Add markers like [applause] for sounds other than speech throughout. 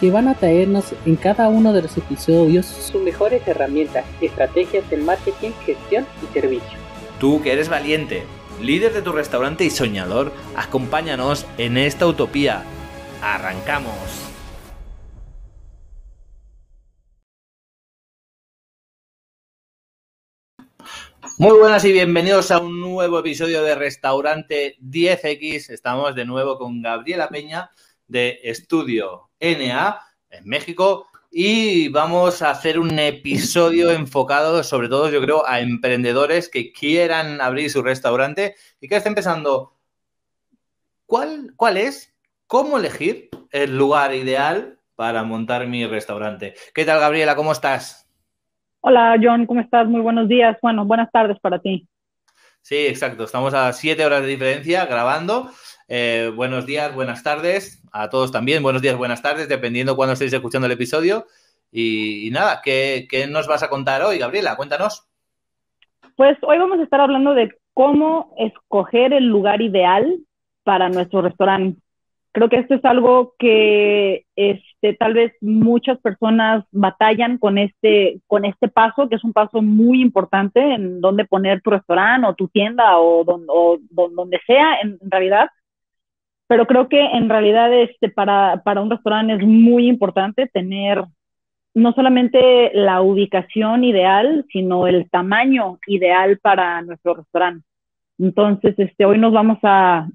que van a traernos en cada uno de los episodios sus mejores herramientas, estrategias de marketing, gestión y servicio. Tú que eres valiente, líder de tu restaurante y soñador, acompáñanos en esta utopía. ¡Arrancamos! Muy buenas y bienvenidos a un nuevo episodio de Restaurante 10X. Estamos de nuevo con Gabriela Peña de Estudio NA en México y vamos a hacer un episodio enfocado sobre todo yo creo a emprendedores que quieran abrir su restaurante y que estén pensando ¿cuál, cuál es? ¿Cómo elegir el lugar ideal para montar mi restaurante? ¿Qué tal Gabriela? ¿Cómo estás? Hola John, ¿cómo estás? Muy buenos días. Bueno, buenas tardes para ti. Sí, exacto. Estamos a siete horas de diferencia grabando eh, buenos días, buenas tardes, a todos también, buenos días, buenas tardes, dependiendo cuando estéis escuchando el episodio. Y, nada, ¿qué, ¿qué, nos vas a contar hoy, Gabriela? Cuéntanos. Pues hoy vamos a estar hablando de cómo escoger el lugar ideal para nuestro restaurante. Creo que esto es algo que este, tal vez muchas personas batallan con este, con este paso, que es un paso muy importante en dónde poner tu restaurante o tu tienda o, o donde sea en realidad pero creo que en realidad este, para, para un restaurante es muy importante tener no solamente la ubicación ideal, sino el tamaño ideal para nuestro restaurante. Entonces, este, hoy nos vamos a,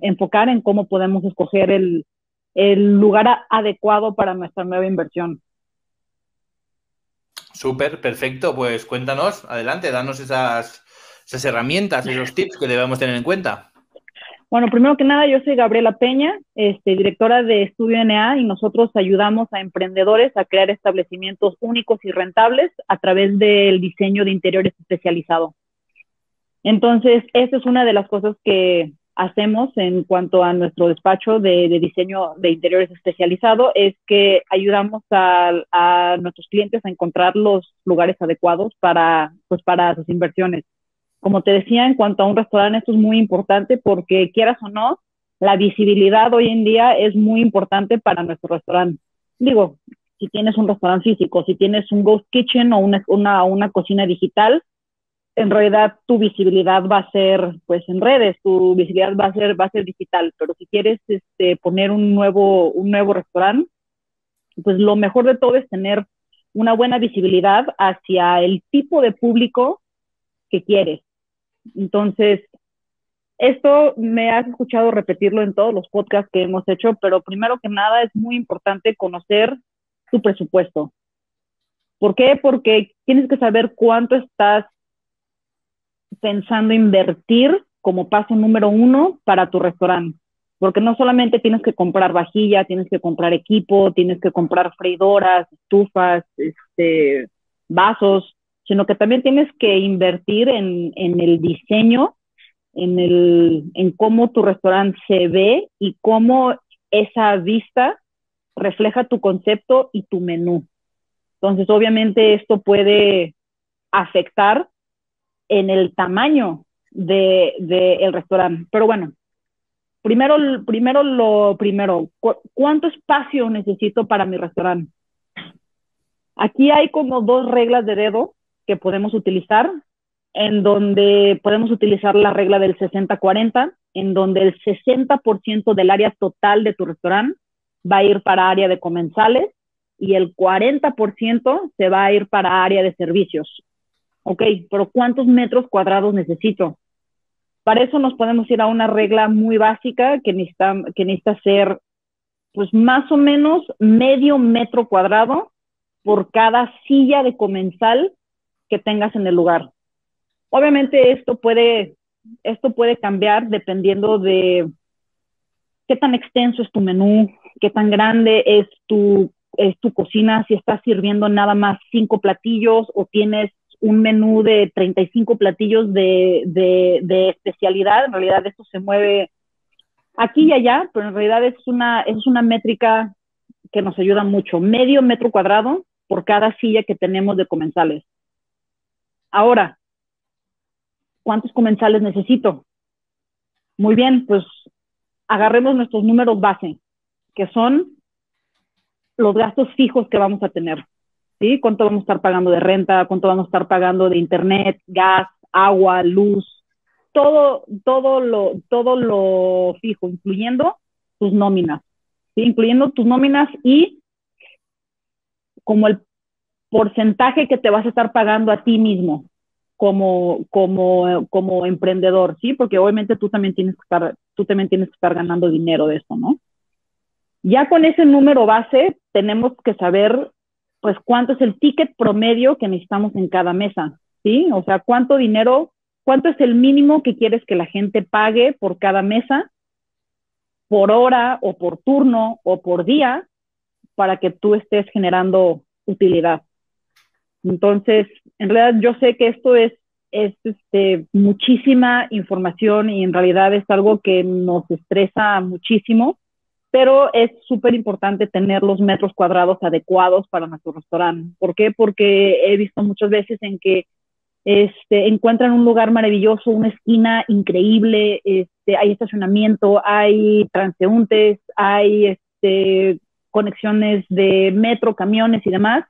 enfocar en cómo podemos escoger el, el lugar adecuado para nuestra nueva inversión. Súper, perfecto. Pues cuéntanos, adelante, danos esas, esas herramientas, esos tips que debemos tener en cuenta. Bueno, primero que nada, yo soy Gabriela Peña, este, directora de Estudio NA, y nosotros ayudamos a emprendedores a crear establecimientos únicos y rentables a través del diseño de interiores especializado. Entonces, esta es una de las cosas que hacemos en cuanto a nuestro despacho de, diseño de interiores especializado, es que ayudamos a, a, nuestros clientes a encontrar los lugares adecuados para, pues, para sus inversiones como te decía, en cuanto a un restaurante, esto es muy importante porque quieras o no, la visibilidad hoy en día es muy importante para nuestro restaurante. Digo, si tienes un restaurante físico, si tienes un ghost kitchen o una, una, una cocina digital, en realidad tu visibilidad va a ser pues en redes, tu visibilidad va a ser, va a ser digital, pero si quieres este, poner un nuevo, un nuevo restaurante, pues lo mejor de todo es tener una buena visibilidad hacia el tipo de público que quieres. Entonces, esto me has escuchado repetirlo en todos los podcasts que hemos hecho, pero primero que nada es muy importante conocer tu presupuesto. ¿Por qué? Porque tienes que saber cuánto estás pensando invertir como paso número uno para tu restaurante. Porque no solamente tienes que comprar vajilla, tienes que comprar equipo, tienes que comprar freidoras, estufas, este, vasos, sino que también tienes que invertir en, el diseño, en, el, en cómo tu restaurante se ve y cómo esa vista refleja tu concepto y tu menú. Entonces, obviamente, esto puede afectar en el tamaño del de, el restaurante. Pero bueno, primero, primero lo primero, ¿cuánto espacio necesito para mi restaurante? Aquí hay como dos reglas de dedo que podemos utilizar, en donde podemos utilizar la regla del 60-40, en donde el 60% del área total de tu restaurante va a ir para área de comensales y el 40% se va a ir para área de servicios. Ok, pero ¿cuántos metros cuadrados necesito? Para eso nos podemos ir a una regla muy básica que necesita, que necesita ser pues más o menos medio metro cuadrado por cada silla de comensal que tengas en el lugar. Obviamente esto puede, esto puede cambiar dependiendo de qué tan extenso es tu menú, qué tan grande es tu, es tu cocina, si estás sirviendo nada más cinco platillos o tienes un menú de 35 platillos de, de, especialidad. En realidad esto se mueve aquí y allá, pero en realidad es una, es una métrica que nos ayuda mucho. Medio metro cuadrado por cada silla que tenemos de comensales. Ahora, ¿cuántos comensales necesito? Muy bien, pues agarremos nuestros números base, que son los gastos fijos que vamos a tener. ¿sí? ¿Cuánto vamos a estar pagando de renta? ¿Cuánto vamos a estar pagando de internet, gas, agua, luz? Todo, todo, lo, todo lo fijo, incluyendo tus nóminas, ¿sí? Incluyendo tus nóminas y como el porcentaje que te vas a estar pagando a ti mismo como, como, como emprendedor, ¿sí? Porque obviamente tú también tienes que estar, tú también tienes que estar ganando dinero de esto, ¿no? Ya con ese número base tenemos que saber pues cuánto es el ticket promedio que necesitamos en cada mesa, ¿sí? O sea, cuánto dinero, cuánto es el mínimo que quieres que la gente pague por cada mesa, por hora o por turno o por día, para que tú estés generando utilidad. Entonces, en realidad yo sé que esto es, es este, muchísima información y en realidad es algo que nos estresa muchísimo pero es súper importante tener los metros cuadrados adecuados para nuestro restaurante. ¿Por qué? Porque he visto muchas veces en que este, encuentran un lugar maravilloso, una esquina increíble, este, hay estacionamiento, hay transeúntes, hay este, conexiones de metro, camiones y demás,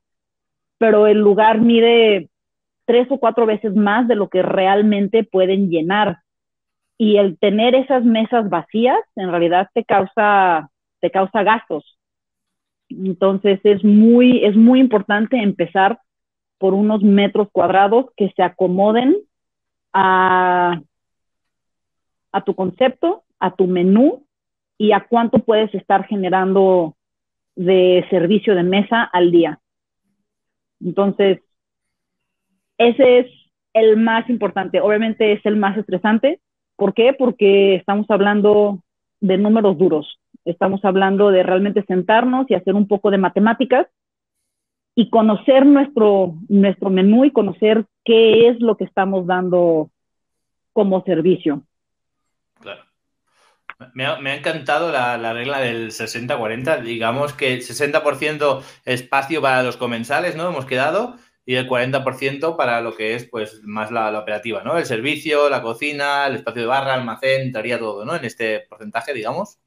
pero el lugar mide tres o cuatro veces más de lo que realmente pueden llenar y el tener esas mesas vacías en realidad te causa, te causa gastos. Entonces es muy, es muy importante empezar por unos metros cuadrados que se acomoden a, a tu concepto, a tu menú y a cuánto puedes estar generando de servicio de mesa al día. Entonces, ese es el más importante. Obviamente es el más estresante, ¿Por qué? Porque estamos hablando de números duros. Estamos hablando de realmente sentarnos y hacer un poco de matemáticas y conocer nuestro, nuestro menú y conocer qué es lo que estamos dando como servicio. Claro. Me ha, encantado la, la, regla del 60-40. Digamos que 60% espacio para los comensales, ¿no? Hemos quedado y el 40% para lo que es pues más la, operativa, ¿no? El servicio, la cocina, el espacio de barra, almacén, entraría todo, ¿no? En este porcentaje, digamos.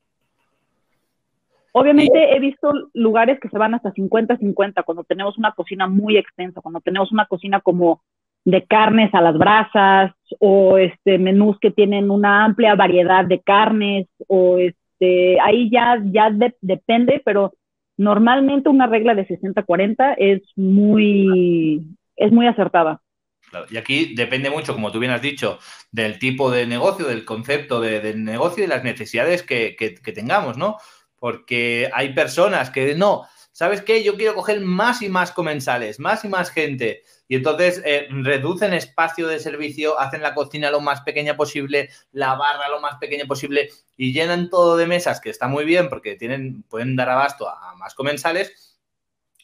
Obviamente he visto lugares que se van hasta 50-50 cuando tenemos una cocina muy extensa, cuando tenemos una cocina como de carnes a las brasas o este menús que tienen una amplia variedad de carnes o este ahí ya ya depende, pero normalmente una regla de 60-40 es muy, es muy acertada. Y aquí depende mucho, como tú bien has dicho, del tipo de negocio, del concepto de, del negocio y las necesidades que, que, tengamos, ¿no? Porque hay personas que no, ¿sabes qué? Yo quiero coger más y más comensales, más y más gente. Y entonces eh, reducen espacio de servicio, hacen la cocina lo más pequeña posible, la barra lo más pequeña posible y llenan todo de mesas, que está muy bien porque tienen, pueden dar abasto a más comensales,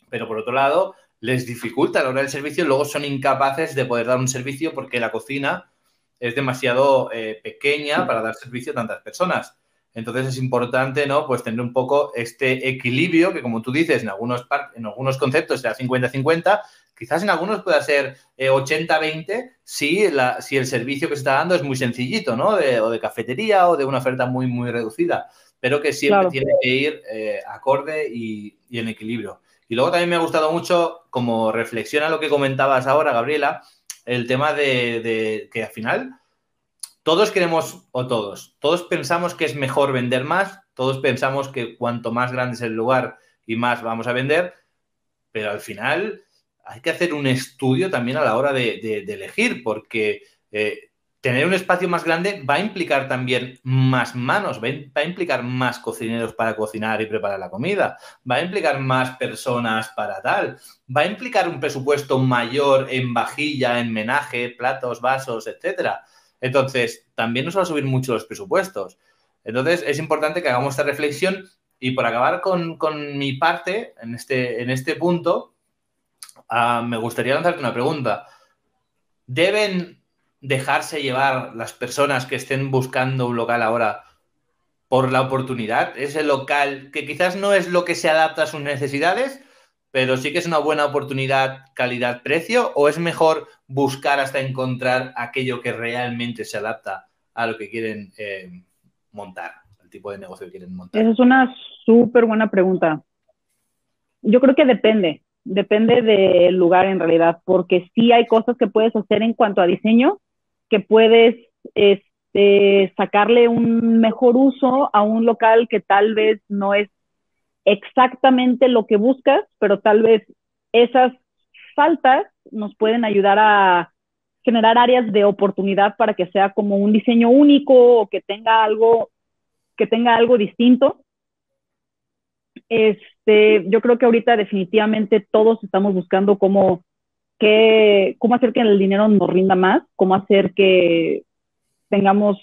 pero por otro lado les dificulta la hora del servicio, luego son incapaces de poder dar un servicio porque la cocina es demasiado eh, pequeña para dar servicio a tantas personas. Entonces es importante, ¿no? Pues tener un poco este equilibrio que, como tú dices, en algunos, en algunos conceptos será 50-50, Quizás en algunos pueda ser 80-20 eh, si, si el servicio que se está dando es muy sencillito, ¿no? o de cafetería o de una oferta muy, muy reducida, pero que siempre tiene que ir eh, acorde y, en equilibrio. Y luego también me ha gustado mucho, como reflexión a lo que comentabas ahora, Gabriela, el tema de, de que al final todos queremos, o todos, todos pensamos que es mejor vender más, todos pensamos que cuanto más grande es el lugar y más vamos a vender, pero al final hay que hacer un estudio también a la hora de, elegir, porque eh, tener un espacio más grande va a implicar también más manos, va a, implicar más cocineros para cocinar y preparar la comida, va a implicar más personas para tal, va a implicar un presupuesto mayor en vajilla, en menaje, platos, vasos, etcétera. Entonces, también nos va a subir mucho los presupuestos. Entonces, es importante que hagamos esta reflexión y por acabar con, con mi parte en este, en este punto, Ah, me gustaría lanzarte una pregunta. ¿deben dejarse llevar las personas que estén buscando un local ahora por la oportunidad? Ese local que quizás no es lo que se adapta a sus necesidades, pero sí que es una buena oportunidad calidad-precio, o es mejor buscar hasta encontrar aquello que realmente se adapta a lo que quieren eh, montar, al tipo de negocio que quieren montar? Esa es una súper buena pregunta. Yo creo que depende, depende del lugar en realidad, porque sí hay cosas que puedes hacer en cuanto a diseño, que puedes este, sacarle un mejor uso a un local que tal vez no es exactamente lo que buscas, pero tal vez esas faltas nos pueden ayudar a generar áreas de oportunidad para que sea como un diseño único o que tenga algo que tenga algo distinto. Este, yo creo que ahorita definitivamente todos estamos buscando cómo, que, cómo hacer que el dinero nos rinda más, cómo hacer que tengamos,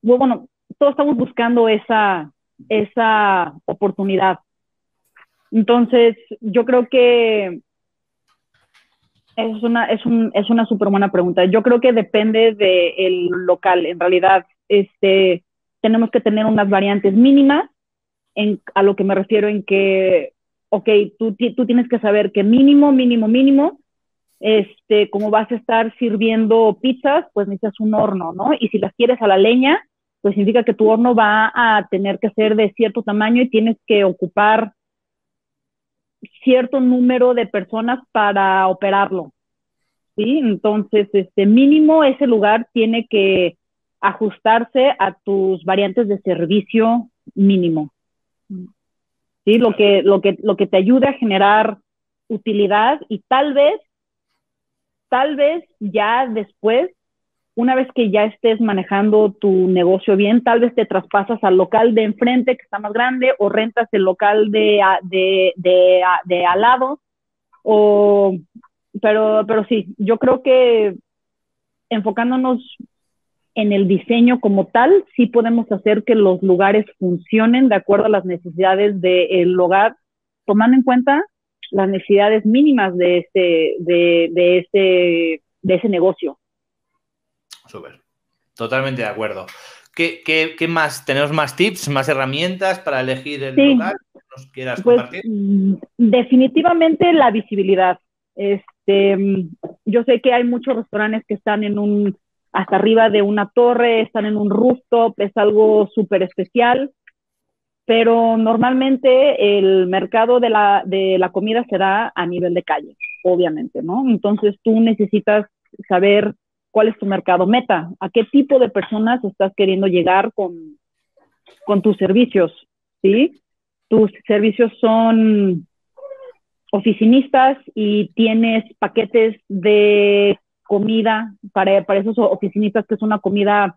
bueno, todos estamos buscando esa, esa oportunidad. Entonces, yo creo que es una, es, un, es una súper buena pregunta. Yo creo que depende del local. En realidad, este, tenemos que tener unas variantes mínimas, en, a lo que me refiero en que, ok, tú, tú tienes que saber que mínimo, mínimo, mínimo, este, como vas a estar sirviendo pizzas, pues necesitas un horno, ¿no? Y si las quieres a la leña, pues significa que tu horno va a tener que ser de cierto tamaño y tienes que ocupar cierto número de personas para operarlo. ¿sí? Entonces, este mínimo ese lugar tiene que ajustarse a tus variantes de servicio mínimo. ¿Sí? Lo que, lo que, lo que te ayuda a generar utilidad y tal vez, tal vez ya después una vez que ya estés manejando tu negocio bien, tal vez te traspasas al local de enfrente que está más grande o rentas el local de, de, de, de al lado. O, pero, pero sí, yo creo que enfocándonos en el diseño como tal, sí podemos hacer que los lugares funcionen de acuerdo a las necesidades del hogar, tomando en cuenta las necesidades mínimas de ese, de, de ese, de ese negocio. Súper. Totalmente de acuerdo. ¿Qué, qué, más? ¿Tenemos más tips, más herramientas para elegir el lugar que nos quieras pues, compartir? Mm, definitivamente la visibilidad. Este, yo sé que hay muchos restaurantes que están en un, hasta arriba de una torre, están en un rooftop, es algo súper especial, pero normalmente el mercado de la, de la comida se da a nivel de calle, obviamente, ¿no? Entonces tú necesitas saber cuál es tu mercado meta, a qué tipo de personas estás queriendo llegar con, con tus servicios, ¿sí? Tus servicios son oficinistas y tienes paquetes de comida para, para esos oficinistas que es una comida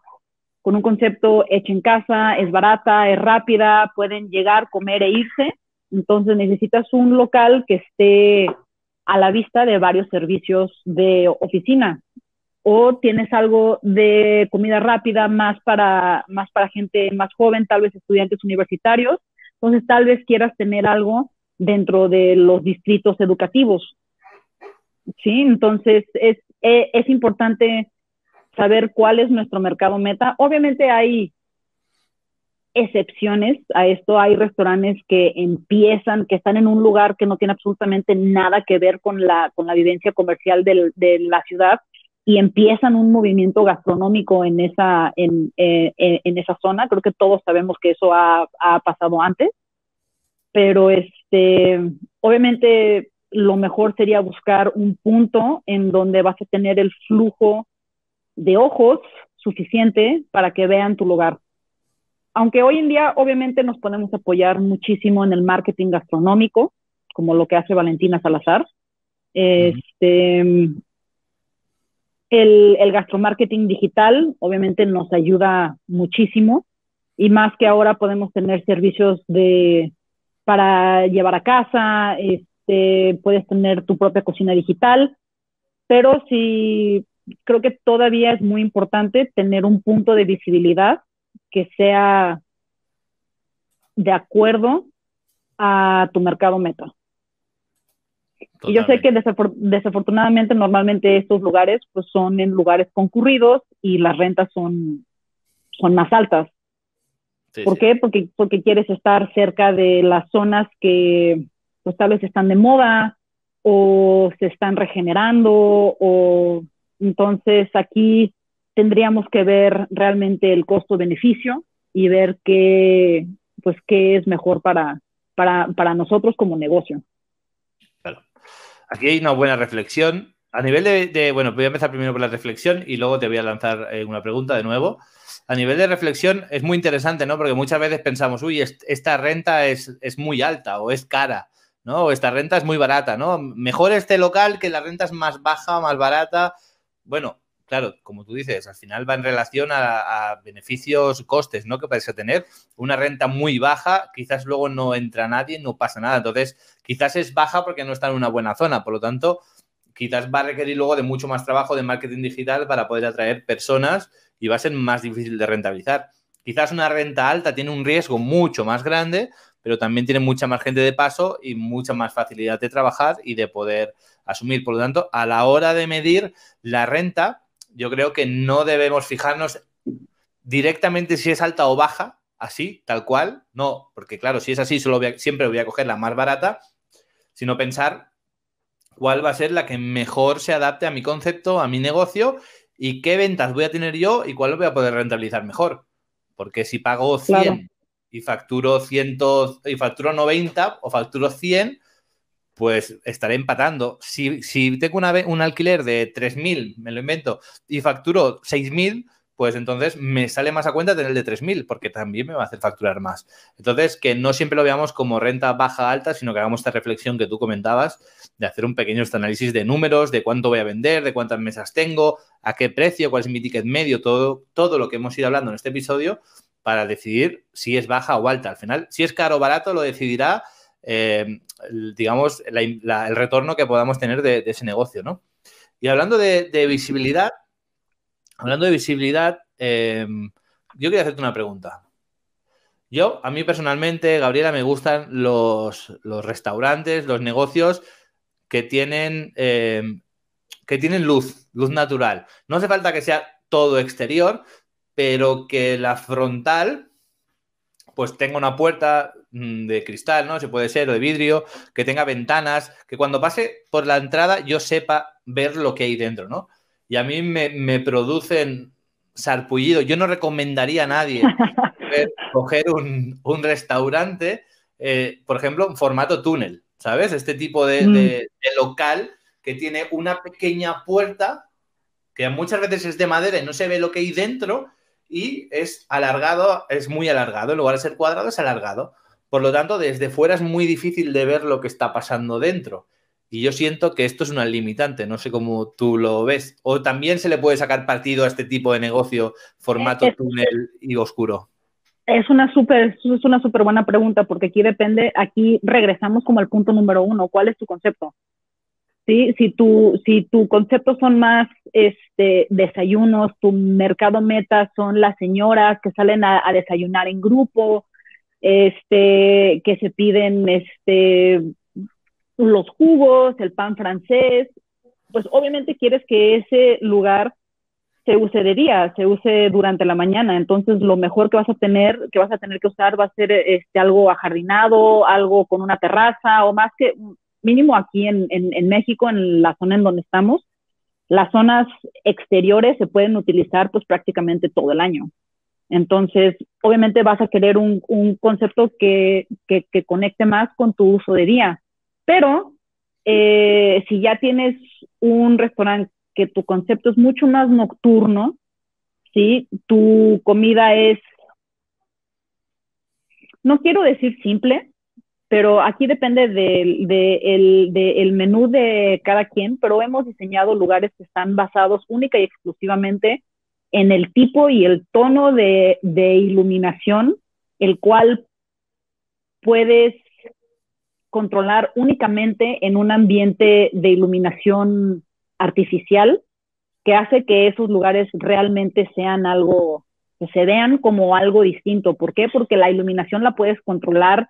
con un concepto hecho en casa, es barata, es rápida, pueden llegar, comer e irse. Entonces necesitas un local que esté a la vista de varios servicios de oficina o tienes algo de comida rápida más para, más para gente más joven, tal vez estudiantes universitarios, entonces tal vez quieras tener algo dentro de los distritos educativos. Sí, entonces es, e, es, importante saber cuál es nuestro mercado meta. Obviamente hay excepciones a esto. Hay restaurantes que empiezan, que están en un lugar que no tiene absolutamente nada que ver con la, con la vivencia comercial de la ciudad y empiezan un movimiento gastronómico en esa, en, eh, en, esa zona. Creo que todos sabemos que eso ha, ha, pasado antes, pero este, obviamente lo mejor sería buscar un punto en donde vas a tener el flujo de ojos suficiente para que vean tu lugar. Aunque hoy en día obviamente nos podemos apoyar muchísimo en el marketing gastronómico, como lo que hace Valentina Salazar. Este, el, el gastromarketing digital obviamente nos ayuda muchísimo y más que ahora podemos tener servicios de para llevar a casa, este, puedes tener tu propia cocina digital, pero sí creo que todavía es muy importante tener un punto de visibilidad que sea de acuerdo a tu mercado meta. Y yo sé que desafortunadamente normalmente estos lugares pues son en lugares concurridos y las rentas son, son más altas. ¿Por qué? Porque, porque quieres estar cerca de las zonas que pues tal vez están de moda o se están regenerando o entonces aquí tendríamos que ver realmente el costo-beneficio y ver qué, pues, qué es mejor para, para, para nosotros como negocio. Aquí hay una buena reflexión. A nivel de, bueno, voy a empezar primero por la reflexión y luego te voy a lanzar eh, una pregunta de nuevo. A nivel de reflexión es muy interesante, ¿no? Porque muchas veces pensamos, uy, esta renta es, es muy alta o es cara, ¿no? O esta renta es muy barata, ¿no? Mejor este local que la renta es más baja, más barata. Bueno, claro, como tú dices, al final va en relación a, beneficios, costes, ¿no? Que puedes tener una renta muy baja, quizás luego no entra nadie, no pasa nada. Entonces, quizás es baja porque no está en una buena zona. Por lo tanto, quizás va a requerir luego de mucho más trabajo de marketing digital para poder atraer personas y va a ser más difícil de rentabilizar. Quizás una renta alta tiene un riesgo mucho más grande, pero también tiene mucha más gente de paso y mucha más facilidad de trabajar y de poder asumir. Por lo tanto, a la hora de medir la renta, yo creo que no debemos fijarnos directamente si es alta o baja, así, tal cual, no, porque claro, si es así, solo siempre voy a coger la más barata, sino pensar cuál va a ser la que mejor se adapte a mi concepto, a mi negocio y qué ventas voy a tener yo y cuál voy a poder rentabilizar mejor. Porque si pago 100 y facturo 100 y facturo 90 o facturo 100, pues estaré empatando. Si, tengo una, un alquiler de 3.000, me lo invento, y facturo 6.000, pues entonces me sale más a cuenta tener el de 3.000, porque también me va a hacer facturar más. Entonces, que no siempre lo veamos como renta baja, alta, sino que hagamos esta reflexión que tú comentabas, de hacer un pequeño este análisis de números, de cuánto voy a vender, de cuántas mesas tengo, a qué precio, cuál es mi ticket medio, todo, todo lo que hemos ido hablando en este episodio, para decidir si es baja o alta. Al final, si es caro o barato, lo decidirá eh, digamos, el retorno que podamos tener de, ese negocio, ¿no? Y hablando de, visibilidad, hablando de visibilidad, eh, yo quería hacerte una pregunta. Yo, a mí personalmente, Gabriela, me gustan los, restaurantes, los negocios que tienen, eh, que tienen luz, luz natural. No hace falta que sea todo exterior, pero que la frontal pues tenga una puerta de cristal, ¿no? Se puede ser, o de vidrio, que tenga ventanas, que cuando pase por la entrada yo sepa ver lo que hay dentro, ¿no? Y a mí me, producen sarpullido. Yo no recomendaría a nadie [laughs] coger un, restaurante, eh, por ejemplo, en formato túnel, ¿sabes? Este tipo de, de local que tiene una pequeña puerta que muchas veces es de madera y no se ve lo que hay dentro, y es alargado, es muy alargado. En lugar de ser cuadrado, es alargado. Por lo tanto, desde fuera es muy difícil de ver lo que está pasando dentro. Y yo siento que esto es una limitante, no sé cómo tú lo ves. O también se le puede sacar partido a este tipo de negocio, formato túnel y oscuro. Es una súper es una súper buena pregunta porque aquí depende, aquí regresamos como al punto número uno, ¿cuál es tu concepto? ¿sí? Si tu, si tu concepto son más este, desayunos, tu mercado meta son las señoras que salen a, desayunar en grupo, este, que se piden este, los jugos, el pan francés, pues obviamente quieres que ese lugar se use de día, se use durante la mañana. Entonces, lo mejor que vas a tener, que vas a tener que usar va a ser este, algo ajardinado, algo con una terraza o más que mínimo aquí en, México, en la zona en donde estamos, las zonas exteriores se pueden utilizar pues prácticamente todo el año. Entonces, obviamente vas a querer un, concepto que, conecte más con tu uso de día. Pero eh, si ya tienes un restaurante que tu concepto es mucho más nocturno, ¿sí? Tu comida es, no quiero decir simple, pero aquí depende del de, menú de cada quien, pero hemos diseñado lugares que están basados única y exclusivamente en el tipo y el tono de, iluminación, el cual puedes controlar únicamente en un ambiente de iluminación artificial que hace que esos lugares realmente sean algo, que se vean como algo distinto. ¿Por qué? Porque la iluminación la puedes controlar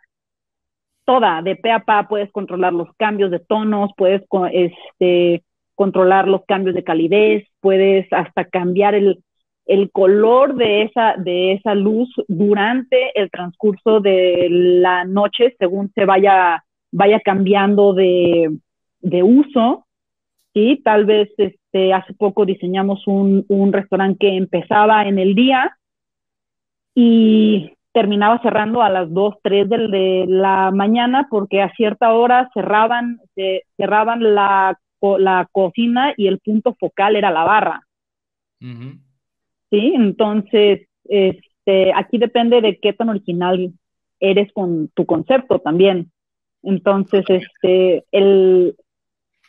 toda, de pe a pa, puedes controlar los cambios de tonos, puedes este, controlar los cambios de calidez, puedes hasta cambiar el, el color de esa, de esa luz durante el transcurso de la noche según se vaya, vaya cambiando de, de uso. y Tal vez este, hace poco diseñamos un, un restaurante que empezaba en el día y terminaba cerrando a las 2, 3 de, de la mañana porque a cierta hora cerraban, cerraban la, la cocina y el punto focal era la barra. ¿Sí? Entonces, este, aquí depende de qué tan original eres con tu concepto también. Entonces, este, el,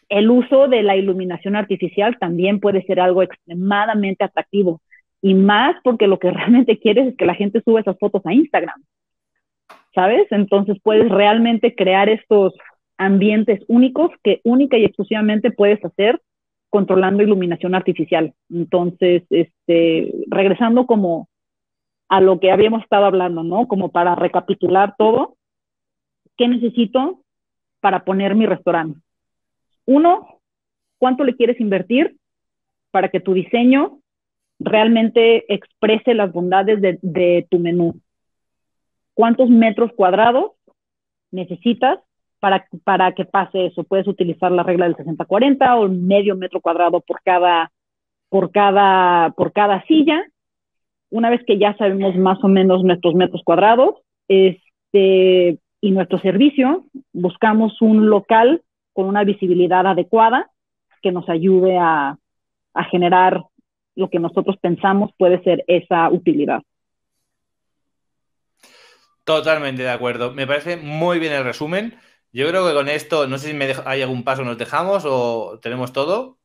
el uso de la iluminación artificial también puede ser algo extremadamente atractivo y más porque lo que [laughs] realmente quieres es que la gente suba esas fotos a Instagram, ¿sabes? Entonces puedes realmente crear estos ambientes únicos que única y exclusivamente puedes hacer controlando iluminación artificial. Entonces, este, regresando como a lo que habíamos estado hablando, ¿no? Como para recapitular todo, ¿qué necesito para poner mi restaurante? Uno, ¿cuánto le quieres invertir para que tu diseño realmente exprese las bondades de, de tu menú. ¿Cuántos metros cuadrados necesitas para, para que pase eso? Puedes utilizar la regla del 60-40 o medio metro cuadrado por cada, por, cada, por cada silla. Una vez que ya sabemos más o menos nuestros metros cuadrados este, y nuestro servicio, buscamos un local con una visibilidad adecuada que nos ayude a, a generar lo que nosotros pensamos puede ser esa utilidad. Totalmente de acuerdo. Me parece muy bien el resumen. Yo creo que con esto, no sé si me hay algún paso, nos dejamos o tenemos todo.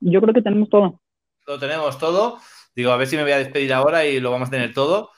Yo creo que tenemos todo. Lo tenemos todo. Digo, a ver si me voy a despedir ahora y lo vamos a tener todo.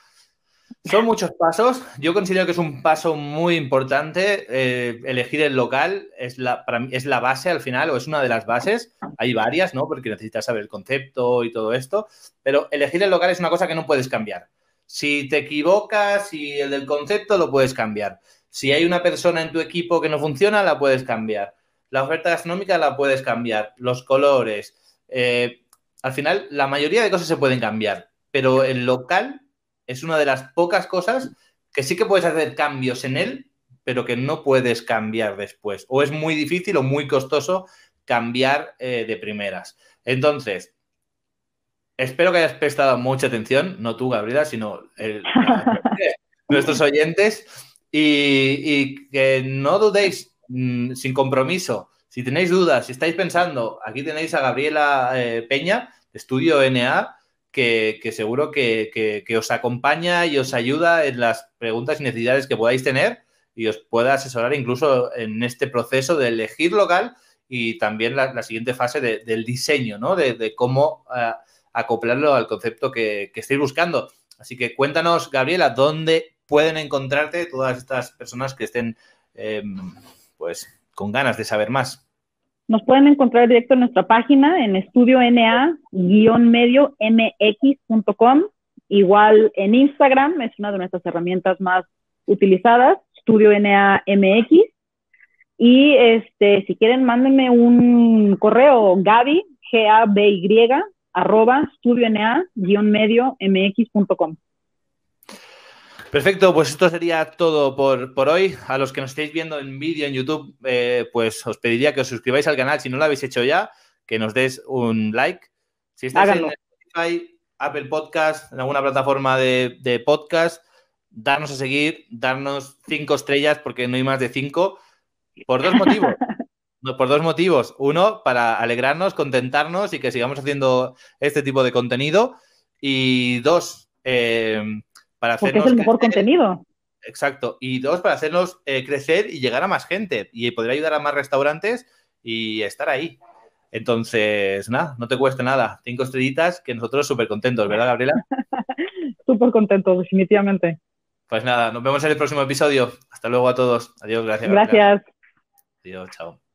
Son muchos pasos. Yo considero que es un paso muy importante. Eh, elegir el local es la, es la base al final, o es una de las bases. Hay varias, ¿no? Porque necesitas saber el concepto y todo esto. Pero elegir el local es una cosa que no puedes cambiar. Si te equivocas y el del concepto lo puedes cambiar. Si hay una persona en tu equipo que no funciona, la puedes cambiar. La oferta gastronómica la puedes cambiar. Los colores. Eh, al final, la mayoría de cosas se pueden cambiar. Pero el local es una de las pocas cosas que sí que puedes hacer cambios en él, pero que no puedes cambiar después. O es muy difícil o muy costoso cambiar eh, de primeras. Entonces, espero que hayas prestado mucha atención, no tú, Gabriela, sino [laughs] nuestros oyentes, y, que no dudéis mm, sin compromiso. Si tenéis dudas, si estáis pensando, aquí tenéis a Gabriela eh, Peña, Estudio NA, que, seguro que, os acompaña y os ayuda en las preguntas y necesidades que podáis tener y os pueda asesorar incluso en este proceso de elegir local y también la, siguiente fase del diseño, ¿no? De, cómo eh, acoplarlo al concepto que, estéis buscando. Así que cuéntanos, Gabriela, dónde pueden encontrarte todas estas personas que estén em, pues con ganas de saber más. Nos pueden encontrar directo en nuestra página en estudio-na-medio-mx.com. Igual en Instagram, es una de nuestras herramientas más utilizadas, Estudio NAMX. Y este, si quieren, mándenme un correo, Gaby, G-A-B-Y, arroba, estudio NA-medio-mx.com. Perfecto, pues esto sería todo por, hoy. A los que nos estéis viendo en vídeo en YouTube, eh, pues os pediría que os suscribáis al canal si no lo habéis hecho ya, que nos des un like. Si estáis en Spotify, Apple Podcast, en alguna plataforma de, podcast, darnos a seguir, darnos cinco estrellas porque no hay más de cinco, por dos motivos. [laughs] por dos motivos. Uno, para alegrarnos, contentarnos y que sigamos haciendo este tipo de contenido. Y dos, eh, para Porque es el mejor contenido. Exacto. Y dos, para hacernos eh, crecer y llegar a más gente y poder ayudar a más restaurantes y estar ahí. Entonces, nada, no te cueste nada. Cinco estrellitas, que nosotros súper contentos, ¿verdad, Gabriela? [laughs] súper contentos, definitivamente. Pues nada, nos vemos en el próximo episodio. Hasta luego a todos. Adiós, gracias. Gracias. Adiós, chao.